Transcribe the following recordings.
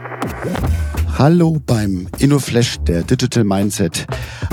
Yeah. Hallo beim InnoFlash der Digital Mindset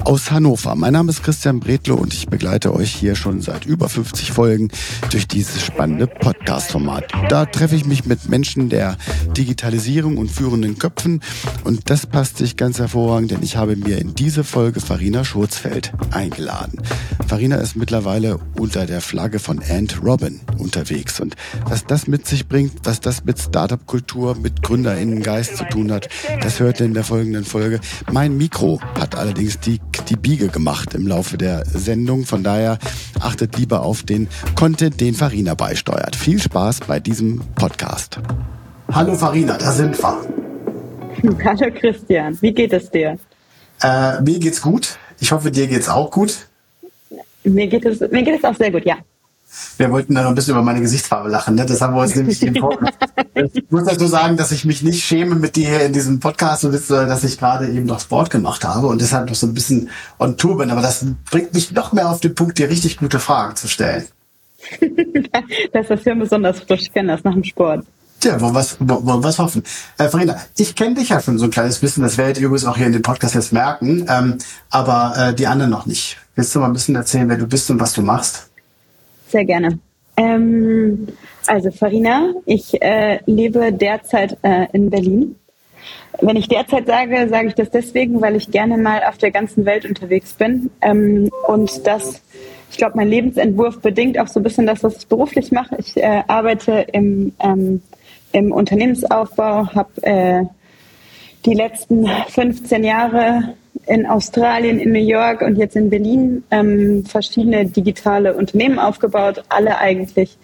aus Hannover. Mein Name ist Christian Bredlo und ich begleite euch hier schon seit über 50 Folgen durch dieses spannende Podcast-Format. Da treffe ich mich mit Menschen der Digitalisierung und führenden Köpfen und das passt sich ganz hervorragend, denn ich habe mir in diese Folge Farina Schurzfeld eingeladen. Farina ist mittlerweile unter der Flagge von Ant Robin unterwegs und was das mit sich bringt, was das mit Startup-Kultur, mit Gründerinnengeist zu tun hat, das hörte in der folgenden Folge. Mein Mikro hat allerdings die, die Biege gemacht im Laufe der Sendung. Von daher achtet lieber auf den Content, den Farina beisteuert. Viel Spaß bei diesem Podcast. Hallo Farina, da sind wir. Hallo Christian, wie geht es dir? Äh, mir geht's gut. Ich hoffe, dir geht's auch gut. Mir geht es, mir geht es auch sehr gut, ja. Wir wollten da noch ein bisschen über meine Gesichtsfarbe lachen. Ne? Das haben wir uns nämlich Ich muss dazu sagen, dass ich mich nicht schäme mit dir hier in diesem Podcast, und dass ich gerade eben noch Sport gemacht habe und deshalb noch so ein bisschen on Tour bin. Aber das bringt mich noch mehr auf den Punkt, dir richtig gute Fragen zu stellen. das ist ja besonders frisch, kennen das nach dem Sport. Tja, wollen wir was hoffen. Äh, Farina, ich kenne dich ja schon so ein kleines bisschen, das werdet ihr übrigens auch hier in dem Podcast jetzt merken, ähm, aber äh, die anderen noch nicht. Willst du mal ein bisschen erzählen, wer du bist und was du machst? Sehr gerne. Ähm, also Farina, ich äh, lebe derzeit äh, in Berlin. Wenn ich derzeit sage, sage ich das deswegen, weil ich gerne mal auf der ganzen Welt unterwegs bin. Ähm, und das, ich glaube, mein Lebensentwurf bedingt auch so ein bisschen das, was ich beruflich mache. Ich äh, arbeite im, ähm, im Unternehmensaufbau, habe äh, die letzten 15 Jahre in Australien, in New York und jetzt in Berlin ähm, verschiedene digitale Unternehmen aufgebaut, alle eigentlich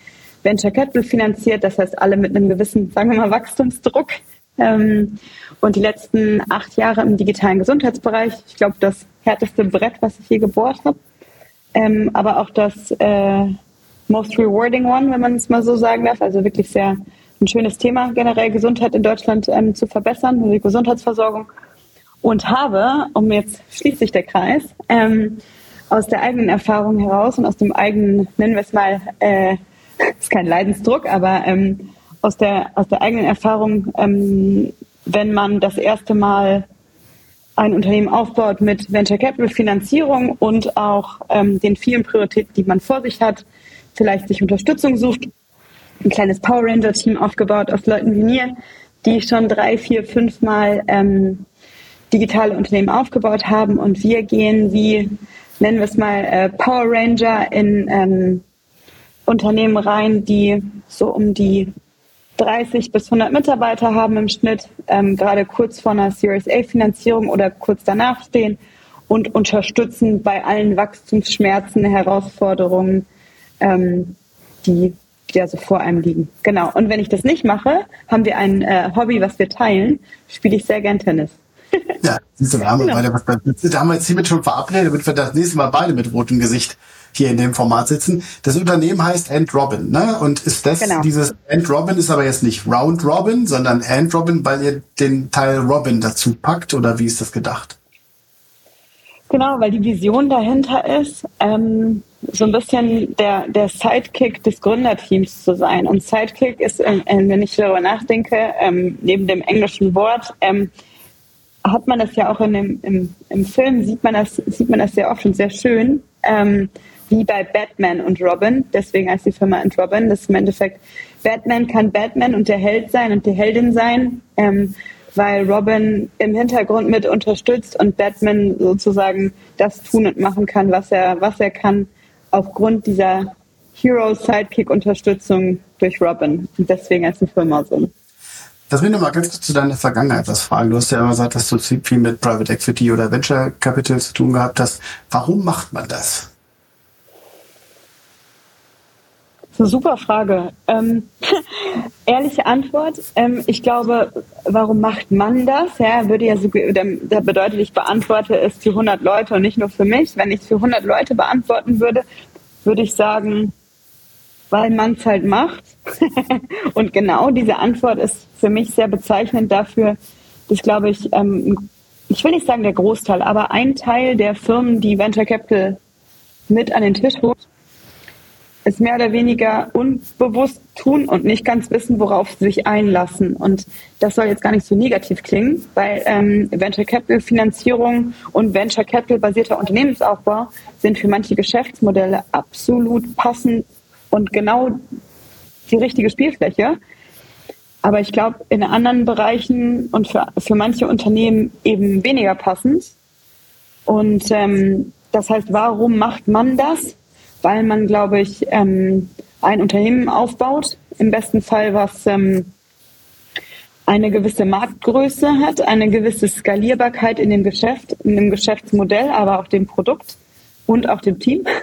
Venture Capital finanziert, das heißt alle mit einem gewissen, sagen wir mal, Wachstumsdruck. Ähm, und die letzten acht Jahre im digitalen Gesundheitsbereich, ich glaube, das härteste Brett, was ich je gebohrt habe, ähm, aber auch das äh, most rewarding one, wenn man es mal so sagen darf, also wirklich sehr ein schönes Thema, generell Gesundheit in Deutschland ähm, zu verbessern, die Gesundheitsversorgung und habe, um jetzt schließt sich der Kreis, ähm, aus der eigenen Erfahrung heraus und aus dem eigenen, nennen wir es mal, äh, ist kein Leidensdruck, aber ähm, aus der aus der eigenen Erfahrung, ähm, wenn man das erste Mal ein Unternehmen aufbaut mit Venture Capital Finanzierung und auch ähm, den vielen Prioritäten, die man vor sich hat, vielleicht sich Unterstützung sucht, ein kleines Power Ranger Team aufgebaut aus Leuten wie mir, die schon drei, vier, fünf Mal ähm, digitale Unternehmen aufgebaut haben und wir gehen wie, nennen wir es mal, äh, Power Ranger in ähm, Unternehmen rein, die so um die 30 bis 100 Mitarbeiter haben im Schnitt, ähm, gerade kurz vor einer Series A-Finanzierung oder kurz danach stehen und unterstützen bei allen Wachstumsschmerzen, Herausforderungen, ähm, die, die also vor einem liegen. Genau. Und wenn ich das nicht mache, haben wir ein äh, Hobby, was wir teilen, spiele ich sehr gern Tennis. Ja, siehst du, wir haben, genau. beide, da haben wir jetzt hiermit schon verabredet, damit wir das nächste Mal beide mit rotem Gesicht hier in dem Format sitzen. Das Unternehmen heißt End Robin, ne? Und ist das genau. dieses End Robin ist aber jetzt nicht Round Robin, sondern End Robin, weil ihr den Teil Robin dazu packt oder wie ist das gedacht? Genau, weil die Vision dahinter ist, ähm, so ein bisschen der, der Sidekick des Gründerteams zu sein. Und Sidekick ist, ähm, wenn ich darüber nachdenke, ähm, neben dem englischen Wort, ähm, hat man das ja auch in dem, im, im Film, sieht man, das, sieht man das sehr oft und sehr schön, ähm, wie bei Batman und Robin. Deswegen heißt die Firma and Robin. Das ist im Endeffekt, Batman kann Batman und der Held sein und die Heldin sein, ähm, weil Robin im Hintergrund mit unterstützt und Batman sozusagen das tun und machen kann, was er, was er kann, aufgrund dieser Hero-Sidekick-Unterstützung durch Robin. Und deswegen heißt die Firma so. Lass mich nochmal ganz kurz zu deiner Vergangenheit was fragen. Du hast ja immer gesagt, dass du viel mit Private Equity oder Venture Capital zu tun gehabt hast. Warum macht man das? Das ist eine super Frage. Ähm, ehrliche Antwort. Ähm, ich glaube, warum macht man das? Ja, würde ja so, da bedeutet, ich beantworte es für 100 Leute und nicht nur für mich. Wenn ich es für 100 Leute beantworten würde, würde ich sagen, weil man es halt macht. und genau diese Antwort ist für mich sehr bezeichnend dafür, dass, glaube ich, ähm, ich will nicht sagen der Großteil, aber ein Teil der Firmen, die Venture Capital mit an den Tisch holt, es mehr oder weniger unbewusst tun und nicht ganz wissen, worauf sie sich einlassen. Und das soll jetzt gar nicht so negativ klingen, weil ähm, Venture Capital Finanzierung und Venture Capital basierter Unternehmensaufbau sind für manche Geschäftsmodelle absolut passend und genau die richtige Spielfläche. Aber ich glaube, in anderen Bereichen und für, für manche Unternehmen eben weniger passend. Und ähm, das heißt, warum macht man das? weil man, glaube ich, ähm, ein Unternehmen aufbaut, im besten Fall, was ähm, eine gewisse Marktgröße hat, eine gewisse Skalierbarkeit in dem Geschäft, in dem Geschäftsmodell, aber auch dem Produkt und auch dem Team.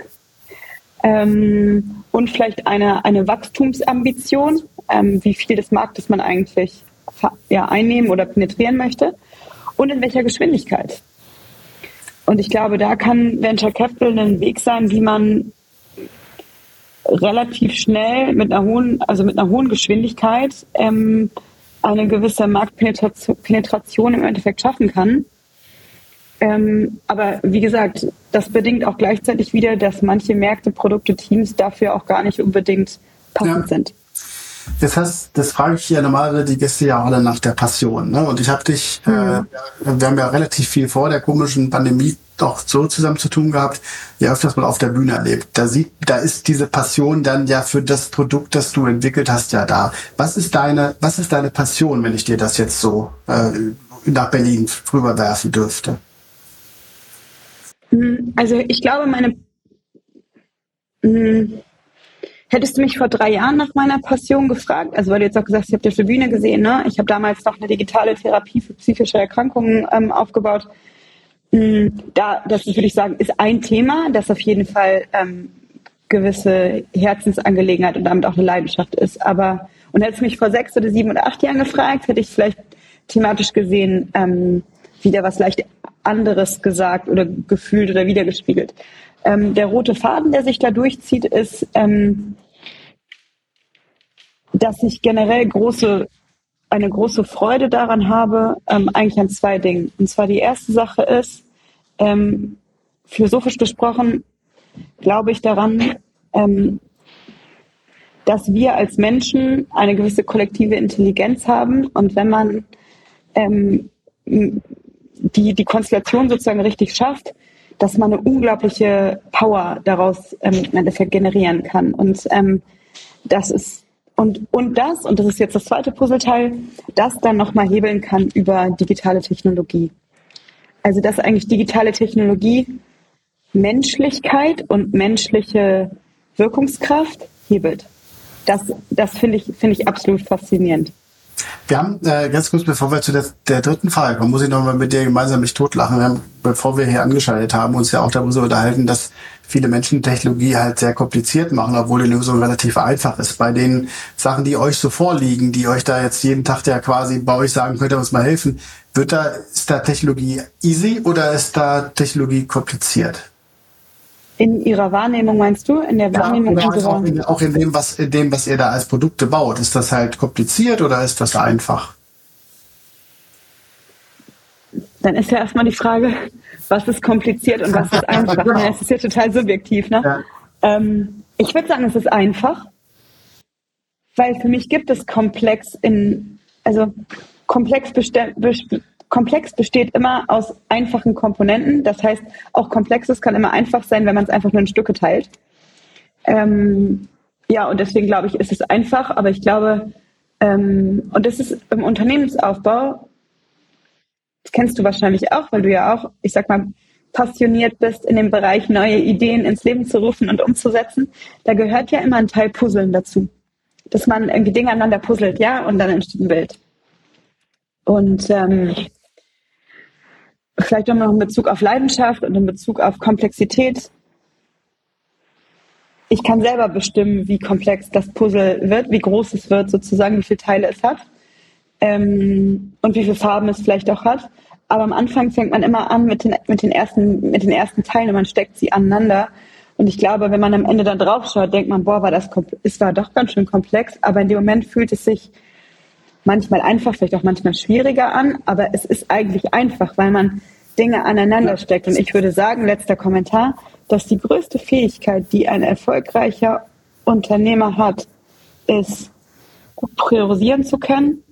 Ähm, und vielleicht eine, eine Wachstumsambition, ähm, wie viel des Marktes man eigentlich ja, einnehmen oder penetrieren möchte und in welcher Geschwindigkeit. Und ich glaube, da kann Venture Capital ein Weg sein, wie man relativ schnell mit einer hohen, also mit einer hohen Geschwindigkeit ähm, eine gewisse Marktpenetration im Endeffekt schaffen kann. Ähm, aber wie gesagt, das bedingt auch gleichzeitig wieder, dass manche Märkte, Produkte, Teams dafür auch gar nicht unbedingt passend ja. sind. Das heißt, das frage ich ja normalerweise die Gäste ja alle nach der Passion. Ne? Und ich habe dich, mhm. äh, wir haben ja relativ viel vor der komischen Pandemie doch so zusammen zu tun gehabt, ja öfters mal auf der Bühne erlebt. Da sieht, da ist diese Passion dann ja für das Produkt, das du entwickelt hast, ja da. Was ist deine, was ist deine Passion, wenn ich dir das jetzt so äh, nach Berlin rüberwerfen dürfte? Hm, also ich glaube, meine hm, Hättest du mich vor drei Jahren nach meiner Passion gefragt, also weil du jetzt auch gesagt hast, ich habe dich auf der Bühne gesehen, ne? Ich habe damals noch eine digitale Therapie für psychische Erkrankungen ähm, aufgebaut. Mm, da, das würde ich sagen, ist ein Thema, das auf jeden Fall ähm, gewisse Herzensangelegenheit und damit auch eine Leidenschaft ist. Aber und hättest du mich vor sechs oder sieben oder acht Jahren gefragt, hätte ich vielleicht thematisch gesehen ähm, wieder was leicht anderes gesagt oder gefühlt oder wiedergespiegelt. Ähm, der rote Faden, der sich da durchzieht, ist, ähm, dass ich generell große, eine große Freude daran habe, ähm, eigentlich an zwei Dingen. Und zwar die erste Sache ist, ähm, philosophisch gesprochen, glaube ich daran, ähm, dass wir als Menschen eine gewisse kollektive Intelligenz haben und wenn man ähm, die, die Konstellation sozusagen richtig schafft, dass man eine unglaubliche Power daraus ähm, im Endeffekt generieren kann. Und ähm, das ist und, und das, und das ist jetzt das zweite Puzzleteil, das dann nochmal hebeln kann über digitale Technologie. Also dass eigentlich digitale Technologie Menschlichkeit und menschliche Wirkungskraft hebelt. Das, das finde ich, finde ich absolut faszinierend. Wir haben äh, ganz kurz, bevor wir zu der, der dritten Frage kommen, muss ich nochmal mit dir gemeinsam mich totlachen. Wir haben, bevor wir hier angeschaltet haben, uns ja auch darüber unterhalten, dass viele Menschen Technologie halt sehr kompliziert machen, obwohl die Lösung relativ einfach ist. Bei den Sachen, die euch so vorliegen, die euch da jetzt jeden Tag ja quasi bei euch sagen, könnt ihr uns mal helfen, wird da, ist da Technologie easy oder ist da Technologie kompliziert? In Ihrer Wahrnehmung meinst du? In der Wahrnehmung ja, also auch, in, auch in dem, was, in dem, was ihr da als Produkte baut. Ist das halt kompliziert oder ist das einfach? Dann ist ja erstmal die Frage, was ist kompliziert und was ist einfach. genau. Das ist ja total subjektiv. Ne? Ja. Ähm, ich würde sagen, es ist einfach, weil für mich gibt es komplex in, also komplex beste komplex besteht immer aus einfachen Komponenten. Das heißt, auch Komplexes kann immer einfach sein, wenn man es einfach nur in Stücke teilt. Ähm, ja, und deswegen glaube ich, ist es einfach, aber ich glaube, ähm, und das ist im Unternehmensaufbau, das kennst du wahrscheinlich auch, weil du ja auch, ich sag mal, passioniert bist in dem Bereich, neue Ideen ins Leben zu rufen und umzusetzen. Da gehört ja immer ein Teil Puzzeln dazu. Dass man irgendwie Dinge aneinander puzzelt, ja, und dann entsteht ein Bild. Und ähm, vielleicht nochmal in Bezug auf Leidenschaft und in Bezug auf Komplexität. Ich kann selber bestimmen, wie komplex das Puzzle wird, wie groß es wird, sozusagen, wie viele Teile es hat ähm, und wie viele Farben es vielleicht auch hat. Aber am Anfang fängt man immer an mit den, mit den, ersten, mit den ersten Teilen und man steckt sie aneinander. Und ich glaube, wenn man am Ende dann draufschaut, denkt man, boah, war das, es war doch ganz schön komplex. Aber in dem Moment fühlt es sich manchmal einfach, vielleicht auch manchmal schwieriger an, aber es ist eigentlich einfach, weil man Dinge aneinander steckt. Und ich würde sagen, letzter Kommentar, dass die größte Fähigkeit, die ein erfolgreicher Unternehmer hat, ist gut priorisieren zu können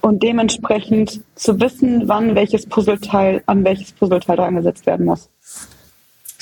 und dementsprechend zu wissen, wann welches Puzzleteil an welches Puzzleteil dran gesetzt werden muss.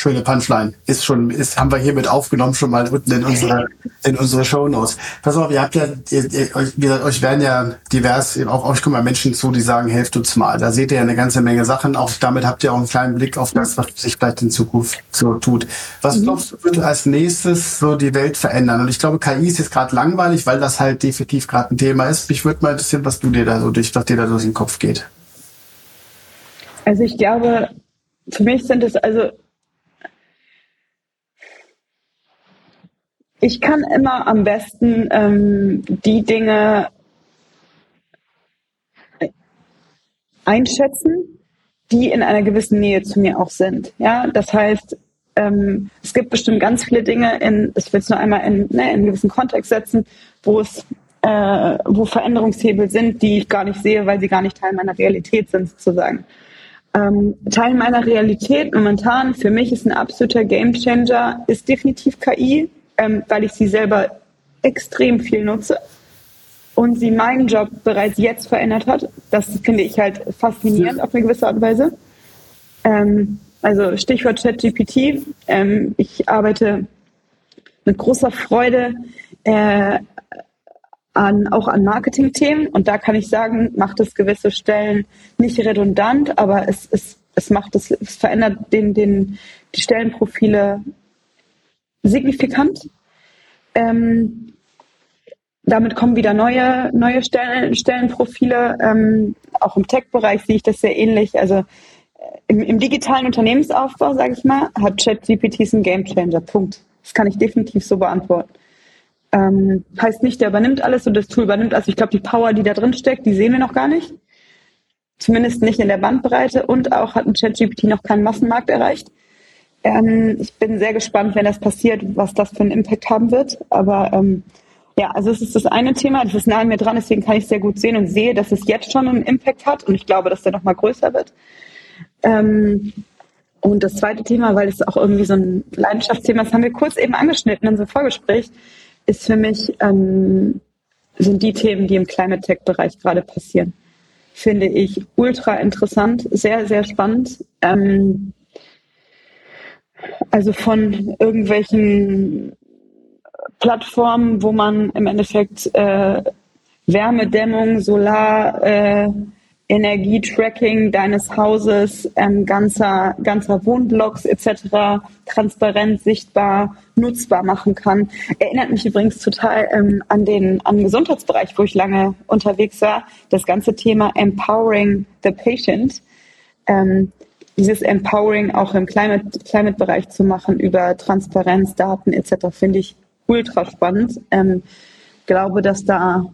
Schöne Punchline. Ist schon, ist, haben wir hiermit aufgenommen, schon mal unten in unsere, in unsere Shownotes. Pass auf, ihr habt ja, ihr, ihr, euch, gesagt, euch werden ja divers, auch euch kommen ja Menschen zu, die sagen, helft uns mal. Da seht ihr ja eine ganze Menge Sachen. Auch damit habt ihr auch einen kleinen Blick auf das, was sich vielleicht in Zukunft so tut. Was mhm. glaubst du, wird als nächstes so die Welt verändern? Und ich glaube, KI ist jetzt gerade langweilig, weil das halt definitiv gerade ein Thema ist. Mich würde mal interessieren, was du dir da so durch, was dir da so in den Kopf geht. Also ich glaube, für mich sind es also Ich kann immer am besten ähm, die Dinge einschätzen, die in einer gewissen Nähe zu mir auch sind. Ja, das heißt, ähm, es gibt bestimmt ganz viele Dinge, in, ich will es nur einmal in, ne, in einen gewissen Kontext setzen, wo es äh, wo Veränderungshebel sind, die ich gar nicht sehe, weil sie gar nicht Teil meiner Realität sind, sozusagen. Ähm, Teil meiner Realität momentan für mich ist ein absoluter Gamechanger, ist definitiv KI ähm, weil ich sie selber extrem viel nutze und sie meinen Job bereits jetzt verändert hat. Das finde ich halt faszinierend auf eine gewisse Art und Weise. Ähm, also Stichwort ChatGPT. Ähm, ich arbeite mit großer Freude äh, an, auch an Marketing-Themen und da kann ich sagen, macht es gewisse Stellen nicht redundant, aber es, es, es macht es, es verändert den, den, die Stellenprofile signifikant. Ähm, damit kommen wieder neue, neue Stellen, Stellenprofile. Ähm, auch im Tech-Bereich sehe ich das sehr ähnlich. Also äh, im, im digitalen Unternehmensaufbau, sage ich mal, hat ChatGPT ein Gamechanger. Punkt. Das kann ich definitiv so beantworten. Ähm, heißt nicht, der übernimmt alles und das Tool übernimmt. Also ich glaube, die Power, die da drin steckt, die sehen wir noch gar nicht. Zumindest nicht in der Bandbreite und auch hat ein ChatGPT noch keinen Massenmarkt erreicht. Ähm, ich bin sehr gespannt, wenn das passiert, was das für einen Impact haben wird. Aber ähm, ja, also es ist das eine Thema, das ist nah an mir dran, deswegen kann ich sehr gut sehen und sehe, dass es jetzt schon einen Impact hat und ich glaube, dass der noch mal größer wird. Ähm, und das zweite Thema, weil es auch irgendwie so ein Leidenschaftsthema ist, haben wir kurz eben angeschnitten in unserem Vorgespräch, ist für mich, ähm, sind die Themen, die im Climate Tech-Bereich gerade passieren. Finde ich ultra interessant, sehr, sehr spannend. Ähm, also von irgendwelchen Plattformen, wo man im Endeffekt äh, Wärmedämmung, Solar, äh, Energietracking deines Hauses, ähm, ganzer, ganzer Wohnblocks etc. transparent, sichtbar, nutzbar machen kann. Erinnert mich übrigens total ähm, an den an den Gesundheitsbereich, wo ich lange unterwegs war. Das ganze Thema Empowering the Patient. Ähm, dieses Empowering auch im Climate-Bereich Climate zu machen über Transparenz, Daten etc. finde ich ultra spannend. Ähm, glaube, dass da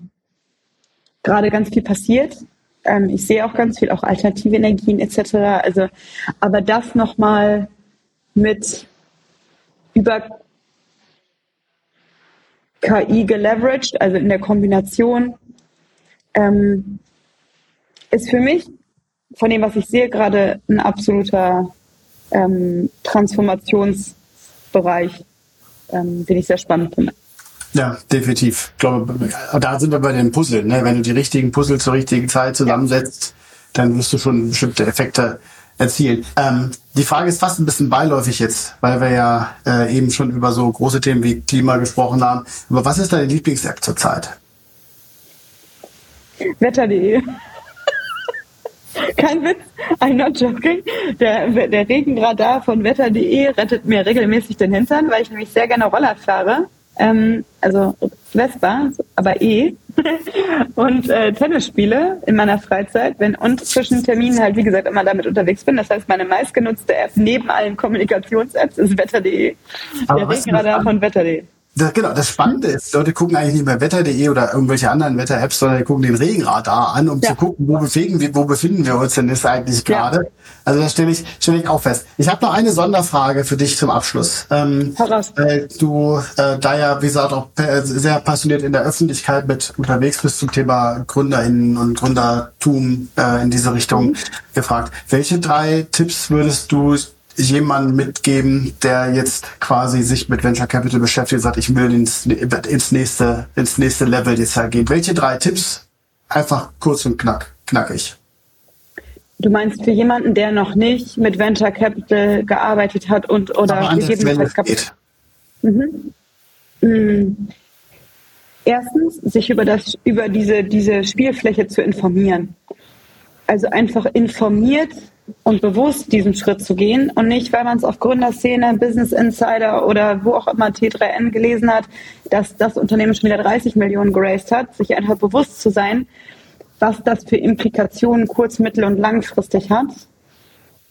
gerade ganz viel passiert. Ähm, ich sehe auch ganz viel, auch alternative Energien etc. Also, aber das nochmal mit über KI geleveraged, also in der Kombination, ähm, ist für mich von dem, was ich sehe, gerade ein absoluter ähm, Transformationsbereich, ähm, den ich sehr spannend finde. Ja, definitiv. Ich glaube, da sind wir bei den Puzzle. Ne? Wenn du die richtigen Puzzle zur richtigen Zeit zusammensetzt, dann wirst du schon bestimmte Effekte erzielen. Ähm, die Frage ist fast ein bisschen beiläufig jetzt, weil wir ja äh, eben schon über so große Themen wie Klima gesprochen haben. Aber was ist deine Lieblings-App zurzeit? Wetter.de. Kein Witz, I'm not joking. Der, der Regenradar von wetter.de rettet mir regelmäßig den Hintern, weil ich nämlich sehr gerne Roller fahre. Ähm, also Vespa, aber eh. und äh, Tennis spiele in meiner Freizeit wenn, und zwischen Terminen halt, wie gesagt, immer damit unterwegs bin. Das heißt, meine meistgenutzte App neben allen Kommunikations-Apps ist wetter.de. Der Regenradar von wetter.de. Das, genau, das Spannende ist, Leute gucken eigentlich nicht mehr wetter.de oder irgendwelche anderen Wetter-Apps, sondern die gucken den Regenradar an, um ja. zu gucken, wo befinden wir, wo befinden wir uns denn ist eigentlich gerade. Ja. Also das stelle ich, stelle ich auch fest. Ich habe noch eine Sonderfrage für dich zum Abschluss. Ähm, weil du äh, da ja, wie gesagt, auch sehr passioniert in der Öffentlichkeit mit unterwegs bist zum Thema GründerInnen und Gründertum äh, in diese Richtung mhm. gefragt. Welche drei Tipps würdest du jemanden mitgeben, der jetzt quasi sich mit Venture Capital beschäftigt und sagt, ich will ins, ins, nächste, ins nächste Level jetzt halt gehen? Welche drei Tipps? Einfach kurz und knack, knackig. Du meinst für jemanden, der noch nicht mit Venture Capital gearbeitet hat und oder gegebenenfalls Kapital. Mhm. Mhm. Erstens, sich über das, über diese, diese Spielfläche zu informieren. Also einfach informiert und bewusst diesen Schritt zu gehen und nicht, weil man es auf Gründerszene, Business Insider oder wo auch immer T3N gelesen hat, dass das Unternehmen schon wieder 30 Millionen geraced hat, sich einfach bewusst zu sein, was das für Implikationen kurz-, mittel- und langfristig hat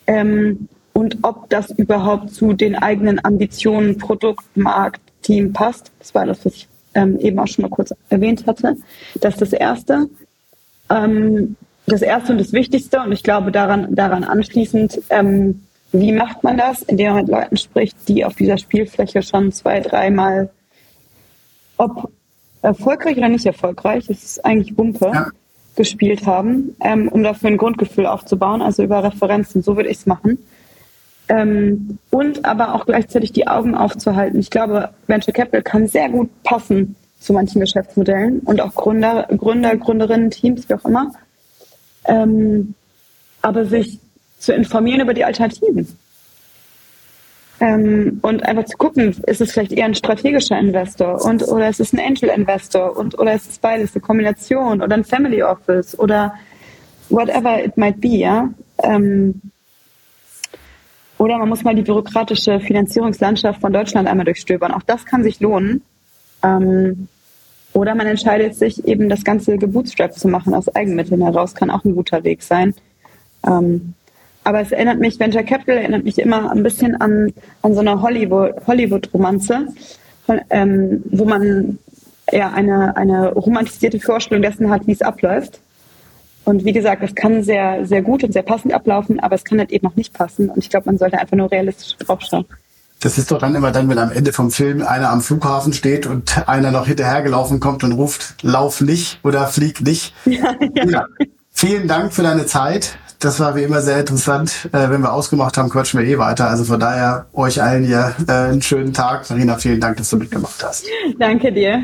ähm, und ob das überhaupt zu den eigenen Ambitionen, Produkt, Markt, Team passt. Das war das, was ich ähm, eben auch schon mal kurz erwähnt hatte. Das ist das Erste. Ähm, das Erste und das Wichtigste, und ich glaube daran, daran anschließend, ähm, wie macht man das, indem man mit Leuten spricht, die auf dieser Spielfläche schon zwei, dreimal, ob erfolgreich oder nicht erfolgreich, das ist eigentlich Wumpe, ja gespielt haben, ähm, um dafür ein Grundgefühl aufzubauen, also über Referenzen. So würde ich es machen. Ähm, und aber auch gleichzeitig die Augen aufzuhalten. Ich glaube, Venture Capital kann sehr gut passen zu manchen Geschäftsmodellen und auch Gründer, Gründer, Gründerinnen, Teams, wie auch immer. Ähm, aber sich zu informieren über die Alternativen. Ähm, und einfach zu gucken, ist es vielleicht eher ein strategischer Investor und oder ist es ein Angel Investor und oder ist es beides eine Kombination oder ein Family Office oder whatever it might be, ja. Ähm, oder man muss mal die bürokratische Finanzierungslandschaft von Deutschland einmal durchstöbern. Auch das kann sich lohnen. Ähm, oder man entscheidet sich eben das ganze gebootstrapped zu machen aus Eigenmitteln heraus, kann auch ein guter Weg sein. Ähm, aber es erinnert mich, Venture Capital erinnert mich immer ein bisschen an, an so eine Hollywood-Romanze, Hollywood ähm, wo man ja eine, eine romantisierte Vorstellung dessen hat, wie es abläuft. Und wie gesagt, es kann sehr, sehr gut und sehr passend ablaufen, aber es kann halt eben auch nicht passen. Und ich glaube, man sollte einfach nur realistisch draufschauen. Das ist doch dann immer dann, wenn am Ende vom Film einer am Flughafen steht und einer noch hinterhergelaufen kommt und ruft, lauf nicht oder flieg nicht. Ja, ja. ja. Vielen Dank für deine Zeit. Das war wie immer sehr interessant. Äh, wenn wir ausgemacht haben, quatschen wir eh weiter. Also von daher euch allen hier äh, einen schönen Tag. Marina, vielen Dank, dass du mitgemacht hast. Danke dir.